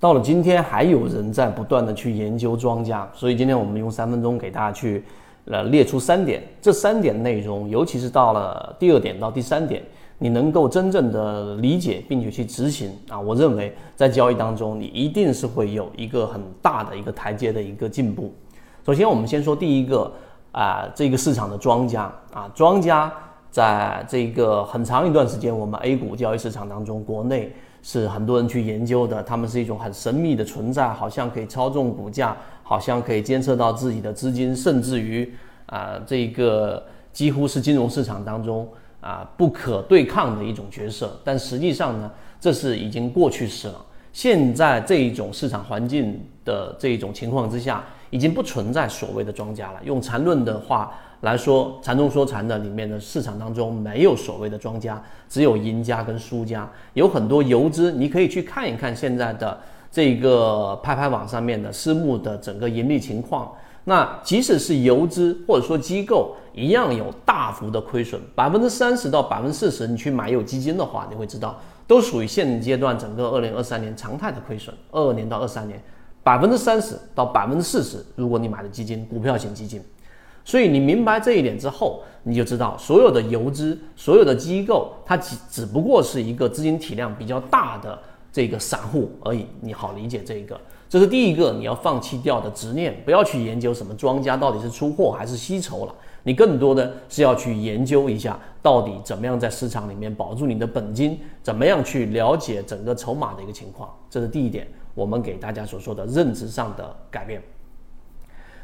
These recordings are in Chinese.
到了今天，还有人在不断的去研究庄家，所以今天我们用三分钟给大家去呃列出三点，这三点内容，尤其是到了第二点到第三点，你能够真正的理解并且去执行啊，我认为在交易当中，你一定是会有一个很大的一个台阶的一个进步。首先，我们先说第一个啊，这个市场的庄家啊，庄家在这个很长一段时间，我们 A 股交易市场当中，国内。是很多人去研究的，他们是一种很神秘的存在，好像可以操纵股价，好像可以监测到自己的资金，甚至于啊，这个几乎是金融市场当中啊不可对抗的一种角色。但实际上呢，这是已经过去式了。现在这一种市场环境的这一种情况之下，已经不存在所谓的庄家了。用缠论的话。来说禅中说禅的里面的市场当中没有所谓的庄家，只有赢家跟输家，有很多游资，你可以去看一看现在的这个拍拍网上面的私募的整个盈利情况。那即使是游资或者说机构，一样有大幅的亏损，百分之三十到百分之四十，你去买有基金的话，你会知道都属于现阶段整个二零二三年常态的亏损。二二年到二三年，百分之三十到百分之四十，如果你买的基金，股票型基金。所以你明白这一点之后，你就知道所有的游资、所有的机构，它只只不过是一个资金体量比较大的这个散户而已。你好理解这一个，这是第一个你要放弃掉的执念，不要去研究什么庄家到底是出货还是吸筹了，你更多的是要去研究一下到底怎么样在市场里面保住你的本金，怎么样去了解整个筹码的一个情况。这是第一点，我们给大家所说的认知上的改变。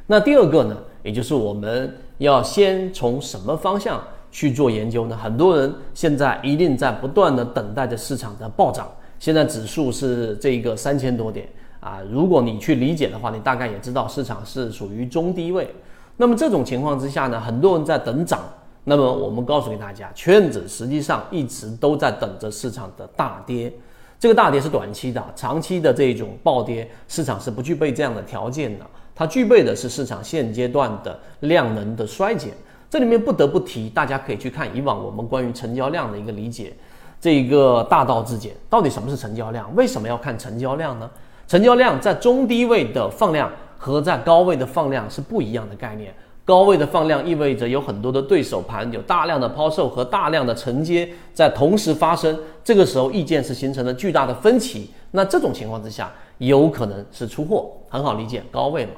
那第二个呢，也就是我们要先从什么方向去做研究呢？很多人现在一定在不断的等待着市场的暴涨。现在指数是这个三千多点啊，如果你去理解的话，你大概也知道市场是属于中低位。那么这种情况之下呢，很多人在等涨。那么我们告诉给大家，圈子实际上一直都在等着市场的大跌。这个大跌是短期的，长期的这种暴跌，市场是不具备这样的条件的。它具备的是市场现阶段的量能的衰减，这里面不得不提，大家可以去看以往我们关于成交量的一个理解，这一个大道至简，到底什么是成交量？为什么要看成交量呢？成交量在中低位的放量和在高位的放量是不一样的概念。高位的放量意味着有很多的对手盘，有大量的抛售和大量的承接在同时发生，这个时候意见是形成了巨大的分歧。那这种情况之下，有可能是出货，很好理解，高位嘛。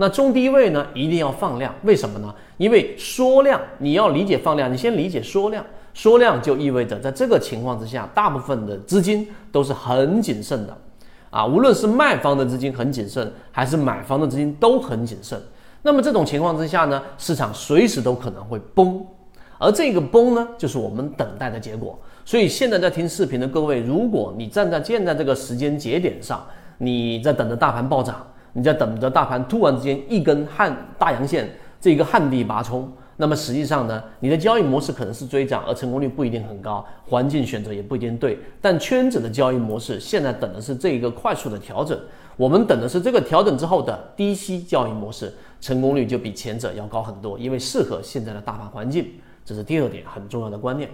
那中低位呢，一定要放量，为什么呢？因为缩量，你要理解放量，你先理解缩量。缩量就意味着在这个情况之下，大部分的资金都是很谨慎的，啊，无论是卖方的资金很谨慎，还是买方的资金都很谨慎。那么这种情况之下呢，市场随时都可能会崩，而这个崩呢，就是我们等待的结果。所以现在在听视频的各位，如果你站在现在这个时间节点上，你在等着大盘暴涨。你在等着大盘突然之间一根旱大阳线，这一个旱地拔葱，那么实际上呢，你的交易模式可能是追涨，而成功率不一定很高，环境选择也不一定对。但圈子的交易模式现在等的是这一个快速的调整，我们等的是这个调整之后的低吸交易模式，成功率就比前者要高很多，因为适合现在的大盘环境。这是第二点很重要的观念。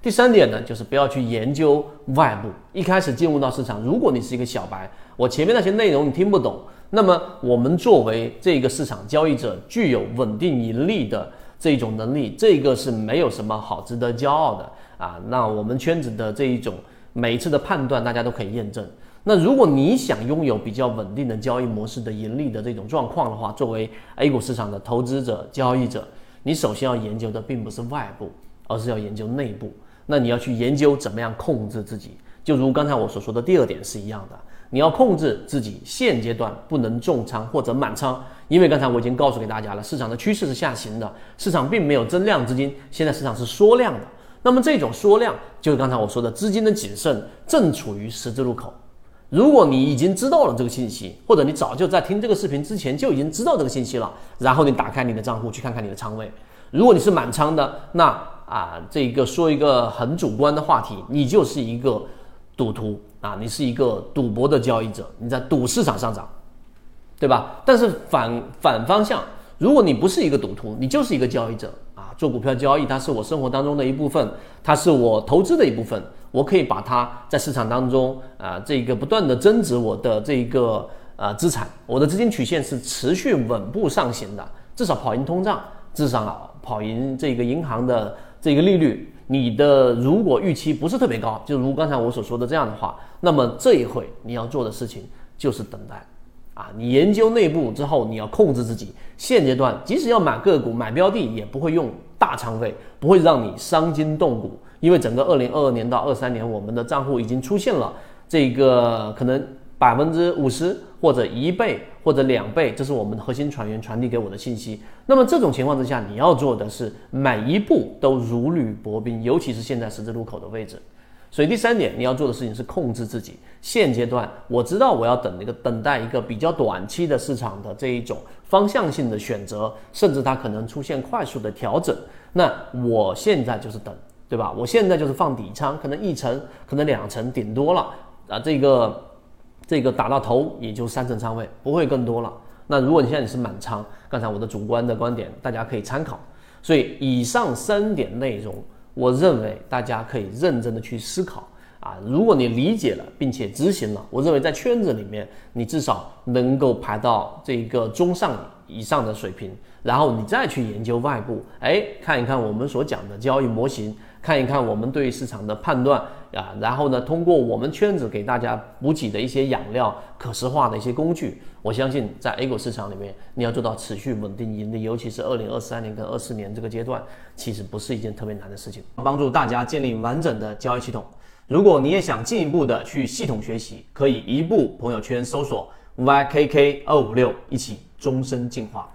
第三点呢，就是不要去研究外部，一开始进入到市场，如果你是一个小白，我前面那些内容你听不懂。那么，我们作为这个市场交易者，具有稳定盈利的这种能力，这个是没有什么好值得骄傲的啊。那我们圈子的这一种每一次的判断，大家都可以验证。那如果你想拥有比较稳定的交易模式的盈利的这种状况的话，作为 A 股市场的投资者、交易者，你首先要研究的并不是外部，而是要研究内部。那你要去研究怎么样控制自己，就如刚才我所说的第二点是一样的。你要控制自己现阶段不能重仓或者满仓，因为刚才我已经告诉给大家了，市场的趋势是下行的，市场并没有增量资金，现在市场是缩量的。那么这种缩量就是刚才我说的资金的谨慎正处于十字路口。如果你已经知道了这个信息，或者你早就在听这个视频之前就已经知道这个信息了，然后你打开你的账户去看看你的仓位，如果你是满仓的，那啊，这一个说一个很主观的话题，你就是一个赌徒。啊，你是一个赌博的交易者，你在赌市场上涨，对吧？但是反反方向，如果你不是一个赌徒，你就是一个交易者啊，做股票交易，它是我生活当中的一部分，它是我投资的一部分，我可以把它在市场当中啊，这个不断的增值我的这个呃资产，我的资金曲线是持续稳步上行的，至少跑赢通胀，至少跑赢这个银行的这个利率。你的如果预期不是特别高，就如刚才我所说的这样的话，那么这一会你要做的事情就是等待。啊，你研究内部之后，你要控制自己。现阶段，即使要买个股、买标的，也不会用大仓位，不会让你伤筋动骨。因为整个二零二二年到二三年，我们的账户已经出现了这个可能百分之五十或者一倍或者两倍，这是我们的核心船员传递给我的信息。那么这种情况之下，你要做的是每一步都如履薄冰，尤其是现在十字路口的位置。所以第三点，你要做的事情是控制自己。现阶段我知道我要等一个等待一个比较短期的市场的这一种方向性的选择，甚至它可能出现快速的调整。那我现在就是等，对吧？我现在就是放底仓，可能一层，可能两层，顶多了啊，这个这个打到头也就三成仓位，不会更多了。那如果你现在你是满仓，刚才我的主观的观点大家可以参考。所以以上三点内容。我认为大家可以认真的去思考啊，如果你理解了并且执行了，我认为在圈子里面你至少能够排到这个中上以上的水平，然后你再去研究外部，哎，看一看我们所讲的交易模型。看一看我们对市场的判断啊，然后呢，通过我们圈子给大家补给的一些养料、可视化的一些工具，我相信在 A 股市场里面，你要做到持续稳定盈利，尤其是二零二三年跟二四年这个阶段，其实不是一件特别难的事情。帮助大家建立完整的交易系统。如果你也想进一步的去系统学习，可以一步朋友圈搜索 YKK 二五六，一起终身进化。